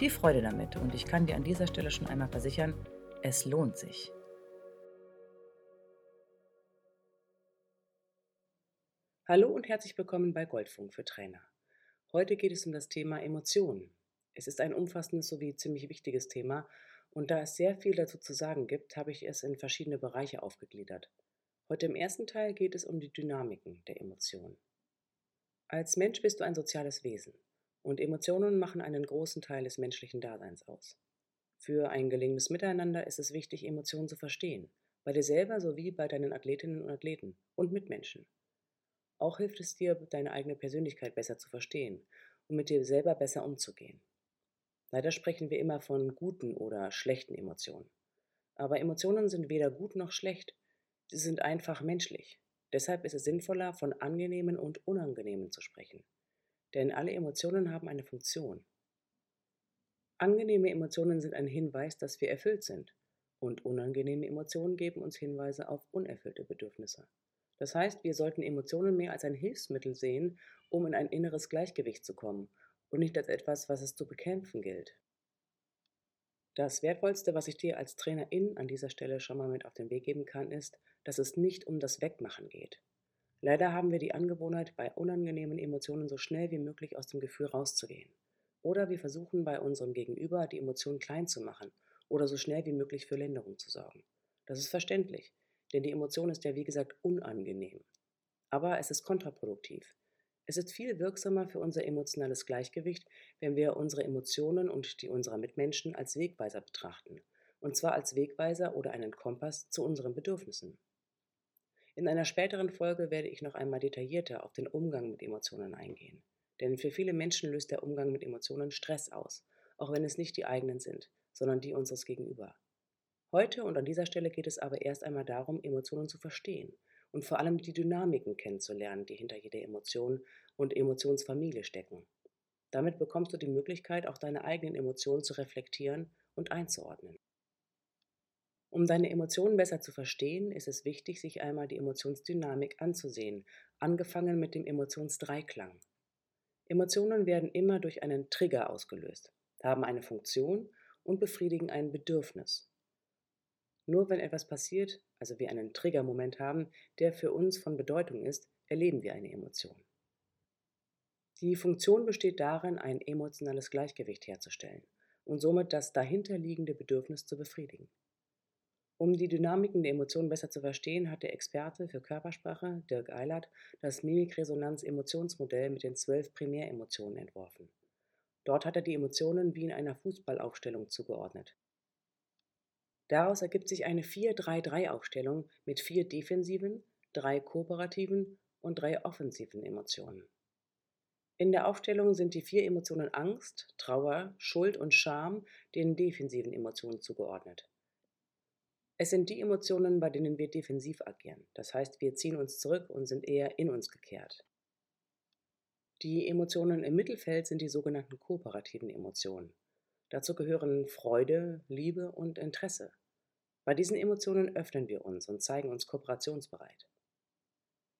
Viel Freude damit und ich kann dir an dieser Stelle schon einmal versichern, es lohnt sich. Hallo und herzlich willkommen bei Goldfunk für Trainer. Heute geht es um das Thema Emotionen. Es ist ein umfassendes sowie ziemlich wichtiges Thema und da es sehr viel dazu zu sagen gibt, habe ich es in verschiedene Bereiche aufgegliedert. Heute im ersten Teil geht es um die Dynamiken der Emotionen. Als Mensch bist du ein soziales Wesen und Emotionen machen einen großen Teil des menschlichen Daseins aus. Für ein gelingendes Miteinander ist es wichtig, Emotionen zu verstehen, bei dir selber sowie bei deinen Athletinnen und Athleten und Mitmenschen. Auch hilft es dir, deine eigene Persönlichkeit besser zu verstehen und mit dir selber besser umzugehen. Leider sprechen wir immer von guten oder schlechten Emotionen. Aber Emotionen sind weder gut noch schlecht, sie sind einfach menschlich. Deshalb ist es sinnvoller, von angenehmen und unangenehmen zu sprechen. Denn alle Emotionen haben eine Funktion. Angenehme Emotionen sind ein Hinweis, dass wir erfüllt sind, und unangenehme Emotionen geben uns Hinweise auf unerfüllte Bedürfnisse. Das heißt, wir sollten Emotionen mehr als ein Hilfsmittel sehen, um in ein inneres Gleichgewicht zu kommen und nicht als etwas, was es zu bekämpfen gilt. Das Wertvollste, was ich dir als Trainerin an dieser Stelle schon mal mit auf den Weg geben kann, ist, dass es nicht um das Wegmachen geht. Leider haben wir die Angewohnheit, bei unangenehmen Emotionen so schnell wie möglich aus dem Gefühl rauszugehen. Oder wir versuchen bei unserem Gegenüber die Emotionen klein zu machen oder so schnell wie möglich für Linderung zu sorgen. Das ist verständlich, denn die Emotion ist ja wie gesagt unangenehm. Aber es ist kontraproduktiv. Es ist viel wirksamer für unser emotionales Gleichgewicht, wenn wir unsere Emotionen und die unserer Mitmenschen als Wegweiser betrachten, und zwar als Wegweiser oder einen Kompass zu unseren Bedürfnissen. In einer späteren Folge werde ich noch einmal detaillierter auf den Umgang mit Emotionen eingehen. Denn für viele Menschen löst der Umgang mit Emotionen Stress aus, auch wenn es nicht die eigenen sind, sondern die unseres Gegenüber. Heute und an dieser Stelle geht es aber erst einmal darum, Emotionen zu verstehen und vor allem die Dynamiken kennenzulernen, die hinter jeder Emotion und Emotionsfamilie stecken. Damit bekommst du die Möglichkeit, auch deine eigenen Emotionen zu reflektieren und einzuordnen. Um deine Emotionen besser zu verstehen, ist es wichtig, sich einmal die Emotionsdynamik anzusehen, angefangen mit dem Emotionsdreiklang. Emotionen werden immer durch einen Trigger ausgelöst, haben eine Funktion und befriedigen ein Bedürfnis. Nur wenn etwas passiert, also wir einen Triggermoment haben, der für uns von Bedeutung ist, erleben wir eine Emotion. Die Funktion besteht darin, ein emotionales Gleichgewicht herzustellen und somit das dahinterliegende Bedürfnis zu befriedigen. Um die Dynamiken der Emotionen besser zu verstehen, hat der Experte für Körpersprache, Dirk Eilert, das Mimikresonanz-Emotionsmodell mit den zwölf Primäremotionen entworfen. Dort hat er die Emotionen wie in einer Fußballaufstellung zugeordnet. Daraus ergibt sich eine 4-3-3-Aufstellung mit vier defensiven, drei kooperativen und drei offensiven Emotionen. In der Aufstellung sind die vier Emotionen Angst, Trauer, Schuld und Scham den defensiven Emotionen zugeordnet. Es sind die Emotionen, bei denen wir defensiv agieren, das heißt wir ziehen uns zurück und sind eher in uns gekehrt. Die Emotionen im Mittelfeld sind die sogenannten kooperativen Emotionen. Dazu gehören Freude, Liebe und Interesse. Bei diesen Emotionen öffnen wir uns und zeigen uns kooperationsbereit.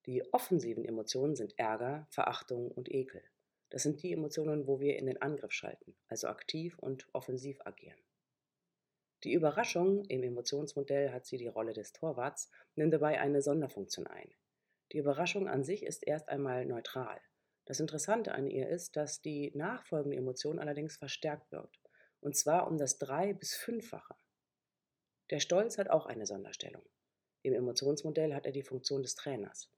Die offensiven Emotionen sind Ärger, Verachtung und Ekel. Das sind die Emotionen, wo wir in den Angriff schalten, also aktiv und offensiv agieren. Die Überraschung im Emotionsmodell hat sie die Rolle des Torwarts, nimmt dabei eine Sonderfunktion ein. Die Überraschung an sich ist erst einmal neutral. Das Interessante an ihr ist, dass die nachfolgende Emotion allerdings verstärkt wirkt, und zwar um das drei- bis fünffache. Der Stolz hat auch eine Sonderstellung. Im Emotionsmodell hat er die Funktion des Trainers.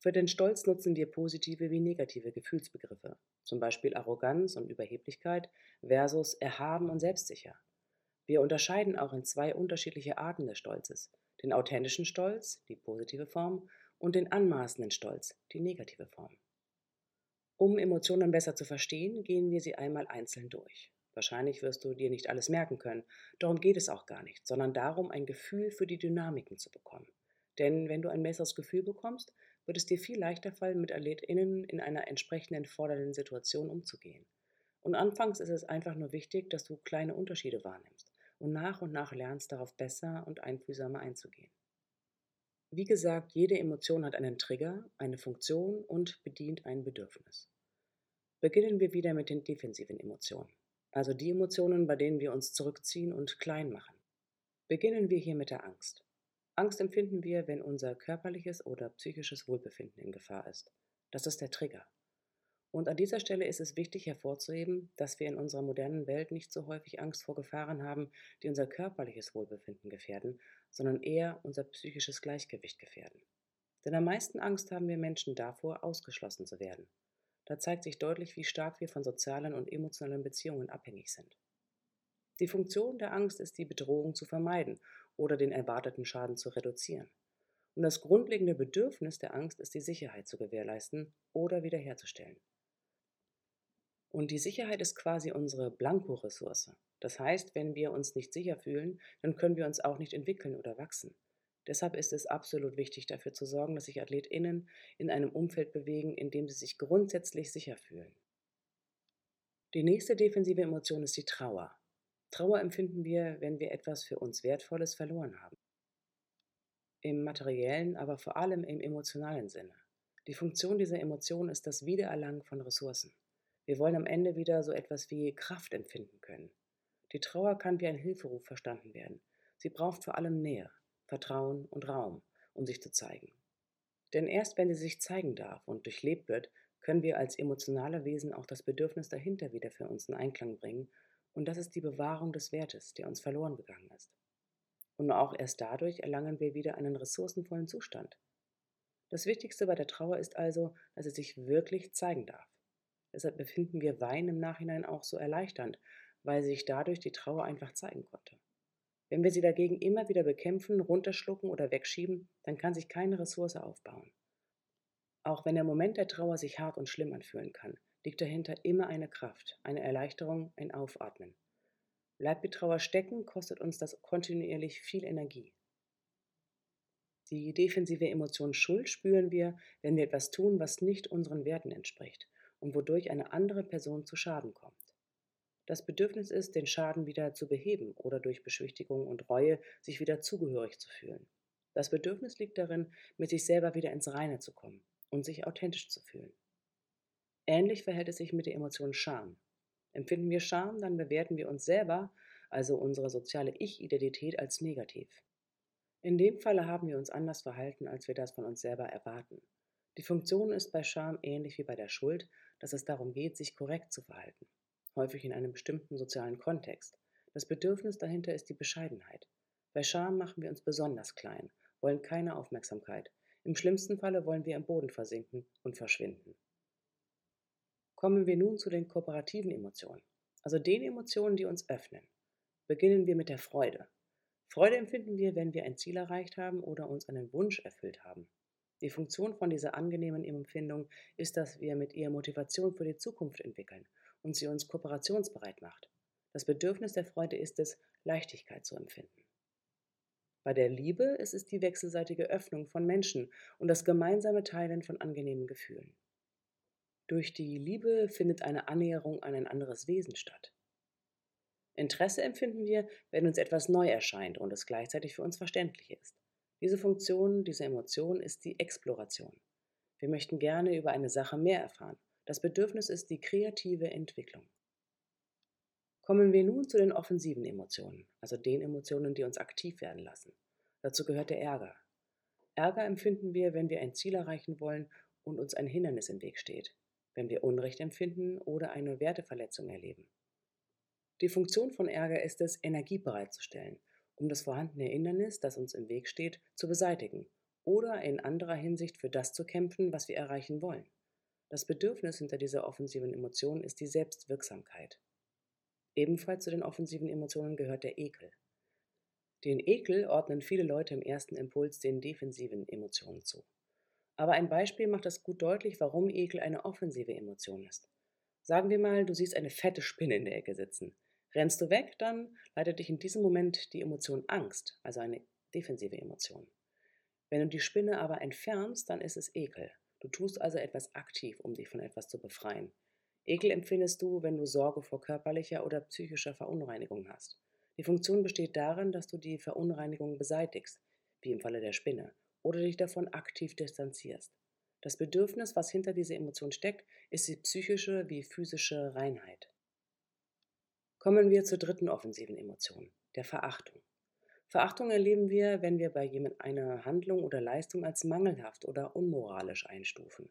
Für den Stolz nutzen wir positive wie negative Gefühlsbegriffe, zum Beispiel Arroganz und Überheblichkeit versus Erhaben und Selbstsicher. Wir unterscheiden auch in zwei unterschiedliche Arten des Stolzes, den authentischen Stolz, die positive Form, und den anmaßenden Stolz, die negative Form. Um Emotionen besser zu verstehen, gehen wir sie einmal einzeln durch. Wahrscheinlich wirst du dir nicht alles merken können, darum geht es auch gar nicht, sondern darum, ein Gefühl für die Dynamiken zu bekommen. Denn wenn du ein besseres Gefühl bekommst, wird es dir viel leichter fallen, mit AthletInnen in einer entsprechenden fordernden Situation umzugehen. Und anfangs ist es einfach nur wichtig, dass du kleine Unterschiede wahrnimmst und nach und nach lernst, darauf besser und einfühlsamer einzugehen. Wie gesagt, jede Emotion hat einen Trigger, eine Funktion und bedient ein Bedürfnis. Beginnen wir wieder mit den defensiven Emotionen, also die Emotionen, bei denen wir uns zurückziehen und klein machen. Beginnen wir hier mit der Angst. Angst empfinden wir, wenn unser körperliches oder psychisches Wohlbefinden in Gefahr ist. Das ist der Trigger. Und an dieser Stelle ist es wichtig hervorzuheben, dass wir in unserer modernen Welt nicht so häufig Angst vor Gefahren haben, die unser körperliches Wohlbefinden gefährden, sondern eher unser psychisches Gleichgewicht gefährden. Denn am meisten Angst haben wir Menschen davor, ausgeschlossen zu werden. Da zeigt sich deutlich, wie stark wir von sozialen und emotionalen Beziehungen abhängig sind. Die Funktion der Angst ist, die Bedrohung zu vermeiden oder den erwarteten Schaden zu reduzieren. Und das grundlegende Bedürfnis der Angst ist, die Sicherheit zu gewährleisten oder wiederherzustellen. Und die Sicherheit ist quasi unsere Blanko-Ressource. Das heißt, wenn wir uns nicht sicher fühlen, dann können wir uns auch nicht entwickeln oder wachsen. Deshalb ist es absolut wichtig, dafür zu sorgen, dass sich AthletInnen in einem Umfeld bewegen, in dem sie sich grundsätzlich sicher fühlen. Die nächste defensive Emotion ist die Trauer. Trauer empfinden wir, wenn wir etwas für uns Wertvolles verloren haben. Im materiellen, aber vor allem im emotionalen Sinne. Die Funktion dieser Emotion ist das Wiedererlangen von Ressourcen. Wir wollen am Ende wieder so etwas wie Kraft empfinden können. Die Trauer kann wie ein Hilferuf verstanden werden. Sie braucht vor allem Nähe. Vertrauen und Raum, um sich zu zeigen. Denn erst wenn sie sich zeigen darf und durchlebt wird, können wir als emotionale Wesen auch das Bedürfnis dahinter wieder für uns in Einklang bringen, und das ist die Bewahrung des Wertes, der uns verloren gegangen ist. Und auch erst dadurch erlangen wir wieder einen ressourcenvollen Zustand. Das Wichtigste bei der Trauer ist also, dass sie sich wirklich zeigen darf. Deshalb befinden wir Wein im Nachhinein auch so erleichternd, weil sich dadurch die Trauer einfach zeigen konnte. Wenn wir sie dagegen immer wieder bekämpfen, runterschlucken oder wegschieben, dann kann sich keine Ressource aufbauen. Auch wenn der Moment der Trauer sich hart und schlimm anfühlen kann, liegt dahinter immer eine Kraft, eine Erleichterung, ein Aufatmen. Bleibt die Trauer stecken, kostet uns das kontinuierlich viel Energie. Die defensive Emotion Schuld spüren wir, wenn wir etwas tun, was nicht unseren Werten entspricht und wodurch eine andere Person zu Schaden kommt. Das Bedürfnis ist, den Schaden wieder zu beheben oder durch Beschwichtigung und Reue sich wieder zugehörig zu fühlen. Das Bedürfnis liegt darin, mit sich selber wieder ins Reine zu kommen und sich authentisch zu fühlen. Ähnlich verhält es sich mit der Emotion Scham. Empfinden wir Scham, dann bewerten wir uns selber, also unsere soziale Ich-Identität, als negativ. In dem Falle haben wir uns anders verhalten, als wir das von uns selber erwarten. Die Funktion ist bei Scham ähnlich wie bei der Schuld, dass es darum geht, sich korrekt zu verhalten häufig in einem bestimmten sozialen Kontext. Das Bedürfnis dahinter ist die Bescheidenheit. Bei Scham machen wir uns besonders klein, wollen keine Aufmerksamkeit. Im schlimmsten Falle wollen wir im Boden versinken und verschwinden. Kommen wir nun zu den kooperativen Emotionen, also den Emotionen, die uns öffnen. Beginnen wir mit der Freude. Freude empfinden wir, wenn wir ein Ziel erreicht haben oder uns einen Wunsch erfüllt haben. Die Funktion von dieser angenehmen Empfindung ist, dass wir mit ihr Motivation für die Zukunft entwickeln und sie uns kooperationsbereit macht. Das Bedürfnis der Freude ist es, Leichtigkeit zu empfinden. Bei der Liebe ist es die wechselseitige Öffnung von Menschen und das gemeinsame Teilen von angenehmen Gefühlen. Durch die Liebe findet eine Annäherung an ein anderes Wesen statt. Interesse empfinden wir, wenn uns etwas neu erscheint und es gleichzeitig für uns verständlich ist. Diese Funktion, diese Emotion ist die Exploration. Wir möchten gerne über eine Sache mehr erfahren das Bedürfnis ist die kreative Entwicklung. Kommen wir nun zu den offensiven Emotionen, also den Emotionen, die uns aktiv werden lassen. Dazu gehört der Ärger. Ärger empfinden wir, wenn wir ein Ziel erreichen wollen und uns ein Hindernis im Weg steht, wenn wir Unrecht empfinden oder eine Werteverletzung erleben. Die Funktion von Ärger ist es, Energie bereitzustellen, um das vorhandene Hindernis, das uns im Weg steht, zu beseitigen oder in anderer Hinsicht für das zu kämpfen, was wir erreichen wollen. Das Bedürfnis hinter dieser offensiven Emotion ist die Selbstwirksamkeit. Ebenfalls zu den offensiven Emotionen gehört der Ekel. Den Ekel ordnen viele Leute im ersten Impuls den defensiven Emotionen zu. Aber ein Beispiel macht das gut deutlich, warum Ekel eine offensive Emotion ist. Sagen wir mal, du siehst eine fette Spinne in der Ecke sitzen. Rennst du weg, dann leitet dich in diesem Moment die Emotion Angst, also eine defensive Emotion. Wenn du die Spinne aber entfernst, dann ist es Ekel. Du tust also etwas aktiv, um dich von etwas zu befreien. Ekel empfindest du, wenn du Sorge vor körperlicher oder psychischer Verunreinigung hast. Die Funktion besteht darin, dass du die Verunreinigung beseitigst, wie im Falle der Spinne, oder dich davon aktiv distanzierst. Das Bedürfnis, was hinter dieser Emotion steckt, ist die psychische wie physische Reinheit. Kommen wir zur dritten offensiven Emotion, der Verachtung. Verachtung erleben wir, wenn wir bei jemand eine Handlung oder Leistung als mangelhaft oder unmoralisch einstufen.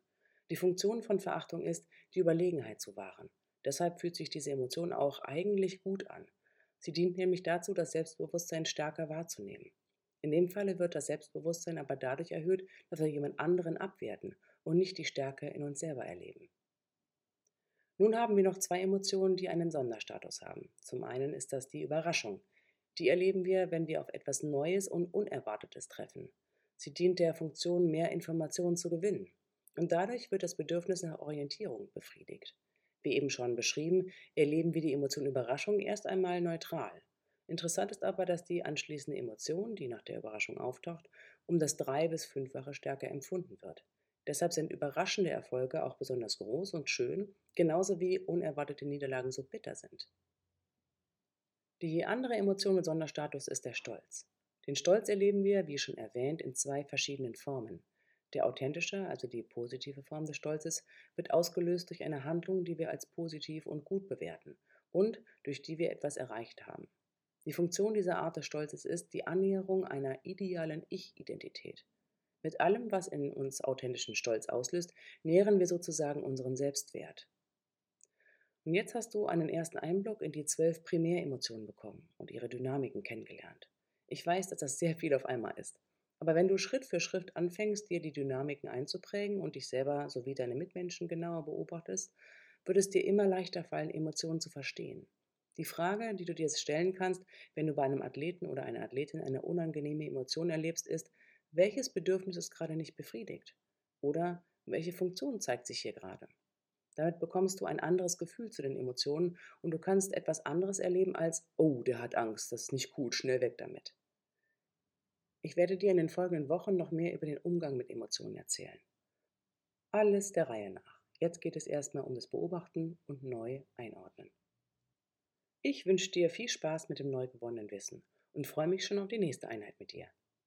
Die Funktion von Verachtung ist, die Überlegenheit zu wahren. Deshalb fühlt sich diese Emotion auch eigentlich gut an. Sie dient nämlich dazu, das Selbstbewusstsein stärker wahrzunehmen. In dem Falle wird das Selbstbewusstsein aber dadurch erhöht, dass wir jemand anderen abwerten und nicht die Stärke in uns selber erleben. Nun haben wir noch zwei Emotionen, die einen Sonderstatus haben. Zum einen ist das die Überraschung. Die erleben wir, wenn wir auf etwas Neues und Unerwartetes treffen. Sie dient der Funktion, mehr Informationen zu gewinnen. Und dadurch wird das Bedürfnis nach Orientierung befriedigt. Wie eben schon beschrieben, erleben wir die Emotion Überraschung erst einmal neutral. Interessant ist aber, dass die anschließende Emotion, die nach der Überraschung auftaucht, um das drei- bis fünffache stärker empfunden wird. Deshalb sind überraschende Erfolge auch besonders groß und schön, genauso wie unerwartete Niederlagen so bitter sind. Die andere Emotion mit Sonderstatus ist der Stolz. Den Stolz erleben wir, wie schon erwähnt, in zwei verschiedenen Formen. Der authentische, also die positive Form des Stolzes, wird ausgelöst durch eine Handlung, die wir als positiv und gut bewerten und durch die wir etwas erreicht haben. Die Funktion dieser Art des Stolzes ist die Annäherung einer idealen Ich-Identität. Mit allem, was in uns authentischen Stolz auslöst, nähren wir sozusagen unseren Selbstwert. Und jetzt hast du einen ersten Einblick in die zwölf Primäremotionen bekommen und ihre Dynamiken kennengelernt. Ich weiß, dass das sehr viel auf einmal ist. Aber wenn du Schritt für Schritt anfängst, dir die Dynamiken einzuprägen und dich selber sowie deine Mitmenschen genauer beobachtest, wird es dir immer leichter fallen, Emotionen zu verstehen. Die Frage, die du dir stellen kannst, wenn du bei einem Athleten oder einer Athletin eine unangenehme Emotion erlebst, ist, welches Bedürfnis ist gerade nicht befriedigt? Oder welche Funktion zeigt sich hier gerade? Damit bekommst du ein anderes Gefühl zu den Emotionen und du kannst etwas anderes erleben als, oh, der hat Angst, das ist nicht gut, schnell weg damit. Ich werde dir in den folgenden Wochen noch mehr über den Umgang mit Emotionen erzählen. Alles der Reihe nach. Jetzt geht es erstmal um das Beobachten und neu einordnen. Ich wünsche dir viel Spaß mit dem neu gewonnenen Wissen und freue mich schon auf die nächste Einheit mit dir.